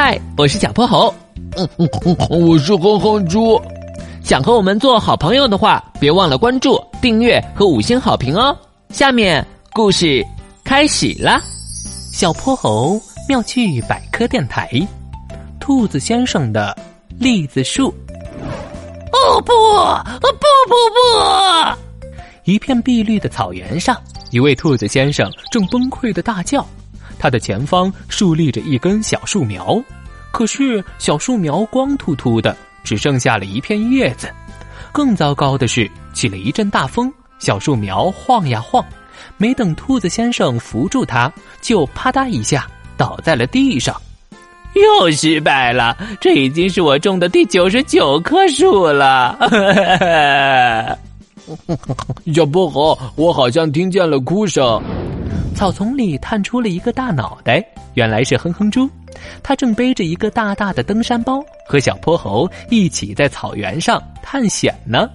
嗨，我是小泼猴。嗯嗯嗯，我是哼哼猪。想和我们做好朋友的话，别忘了关注、订阅和五星好评哦。下面故事开始啦！小泼猴妙趣百科电台，兔子先生的栗子树。哦不，不不不！一片碧绿的草原上，一位兔子先生正崩溃的大叫。它的前方竖立着一根小树苗，可是小树苗光秃秃的，只剩下了一片叶子。更糟糕的是，起了一阵大风，小树苗晃呀晃，没等兔子先生扶住它，就啪嗒一下倒在了地上。又失败了，这已经是我种的第九十九棵树了。小泼猴，我好像听见了哭声。草丛里探出了一个大脑袋，原来是哼哼猪，他正背着一个大大的登山包，和小泼猴一起在草原上探险呢。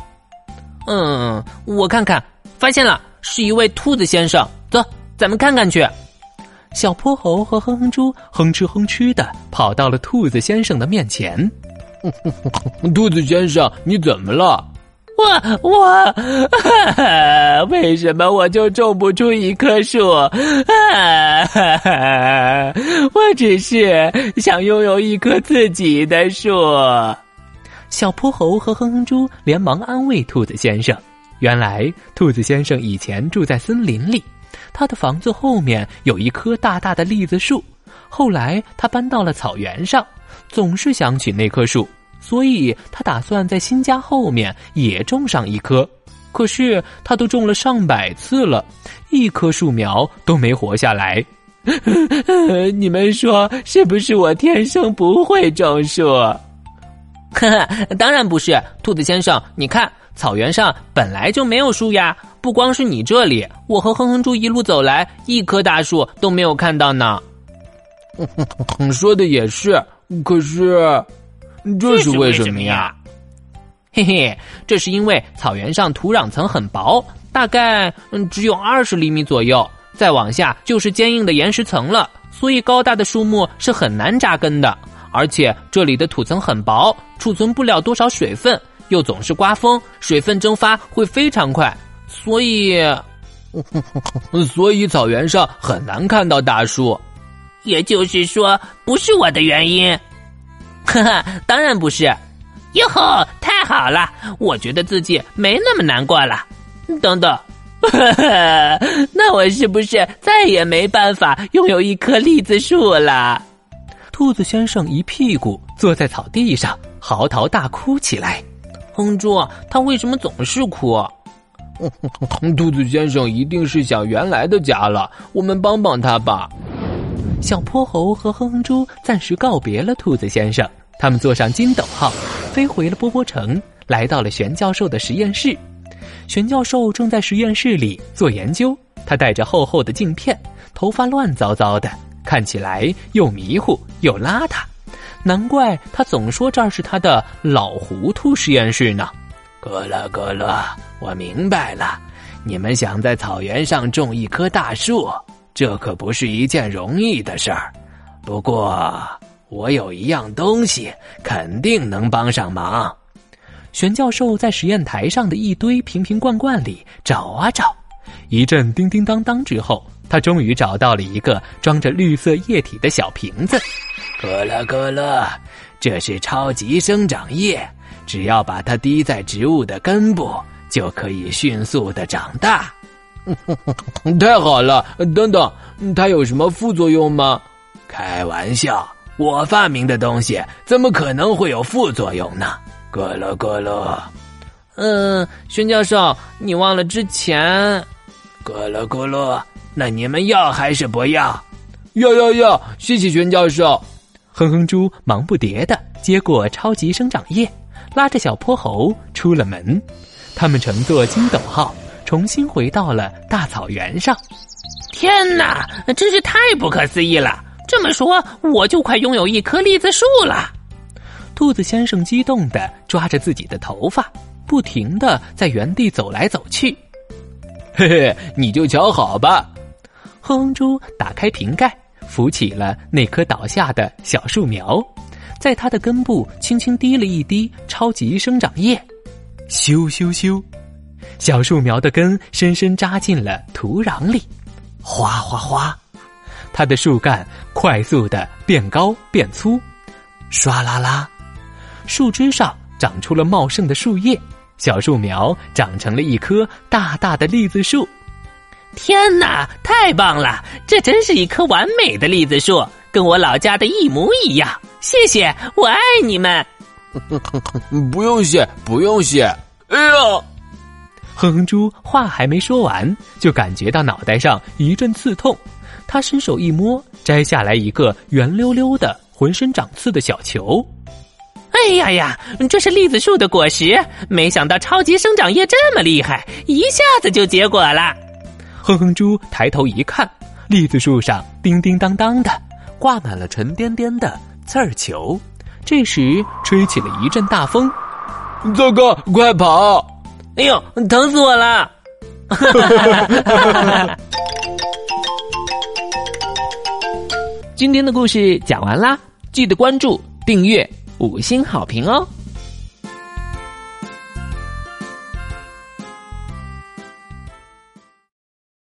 嗯，我看看，发现了，是一位兔子先生。走，咱们看看去。小泼猴和哼哼猪哼哧哼哧的跑到了兔子先生的面前。兔子先生，你怎么了？我我，为什么我就种不出一棵树？我只是想拥有一棵自己的树。小泼猴和哼哼猪连忙安慰兔子先生。原来，兔子先生以前住在森林里，他的房子后面有一棵大大的栗子树。后来，他搬到了草原上，总是想起那棵树。所以他打算在新家后面也种上一棵，可是他都种了上百次了，一棵树苗都没活下来。你们说是不是我天生不会种树？当然不是，兔子先生，你看草原上本来就没有树呀，不光是你这里，我和哼哼猪一路走来，一棵大树都没有看到呢。说的也是，可是。这是为什么呀？嘿嘿，这是因为草原上土壤层很薄，大概嗯只有二十厘米左右，再往下就是坚硬的岩石层了，所以高大的树木是很难扎根的。而且这里的土层很薄，储存不了多少水分，又总是刮风，水分蒸发会非常快，所以，所以草原上很难看到大树。也就是说，不是我的原因。哈哈，当然不是！哟吼，太好了！我觉得自己没那么难过了。等等，那我是不是再也没办法拥有一棵栗子树了？兔子先生一屁股坐在草地上，嚎啕大哭起来。哼猪，他为什么总是哭？兔子先生一定是想原来的家了，我们帮帮他吧。小泼猴和哼哼猪暂时告别了兔子先生，他们坐上金斗号，飞回了波波城，来到了玄教授的实验室。玄教授正在实验室里做研究，他戴着厚厚的镜片，头发乱糟糟的，看起来又迷糊又邋遢，难怪他总说这儿是他的老糊涂实验室呢。咯了咯了，我明白了，你们想在草原上种一棵大树。这可不是一件容易的事儿，不过我有一样东西肯定能帮上忙。玄教授在实验台上的一堆瓶瓶罐罐里找啊找，一阵叮叮当当之后，他终于找到了一个装着绿色液体的小瓶子。咯了咯了，这是超级生长液，只要把它滴在植物的根部，就可以迅速的长大。太好了！等等，它有什么副作用吗？开玩笑，我发明的东西怎么可能会有副作用呢？咕噜咕噜。嗯，宣教授，你忘了之前？咕噜咕噜。那你们要还是不要？要要要！谢谢宣教授。哼哼猪忙不迭的接过超级生长液，拉着小泼猴出了门。他们乘坐金斗号。重新回到了大草原上，天哪，真是太不可思议了！这么说，我就快拥有一棵栗子树了。兔子先生激动的抓着自己的头发，不停的在原地走来走去。嘿嘿，你就瞧好吧。哼哼猪打开瓶盖，扶起了那棵倒下的小树苗，在它的根部轻轻滴了一滴超级生长液，咻咻咻，小树苗的根深深扎进了土壤里，哗哗哗，它的树干快速的变高变粗，唰啦啦，树枝上长出了茂盛的树叶，小树苗长成了一棵大大的栗子树。天哪，太棒了！这真是一棵完美的栗子树，跟我老家的一模一样。谢谢，我爱你们。不用谢，不用谢。哎呀，哼哼猪话还没说完，就感觉到脑袋上一阵刺痛。他伸手一摸，摘下来一个圆溜溜的、浑身长刺的小球。哎呀呀，这是栗子树的果实！没想到超级生长液这么厉害，一下子就结果了。哼哼猪抬头一看，栗子树上叮叮当当的挂满了沉甸甸的刺儿球。这时吹起了一阵大风，糟糕，快跑！哎呦，疼死我了！今天的故事讲完啦，记得关注、订阅、五星好评哦！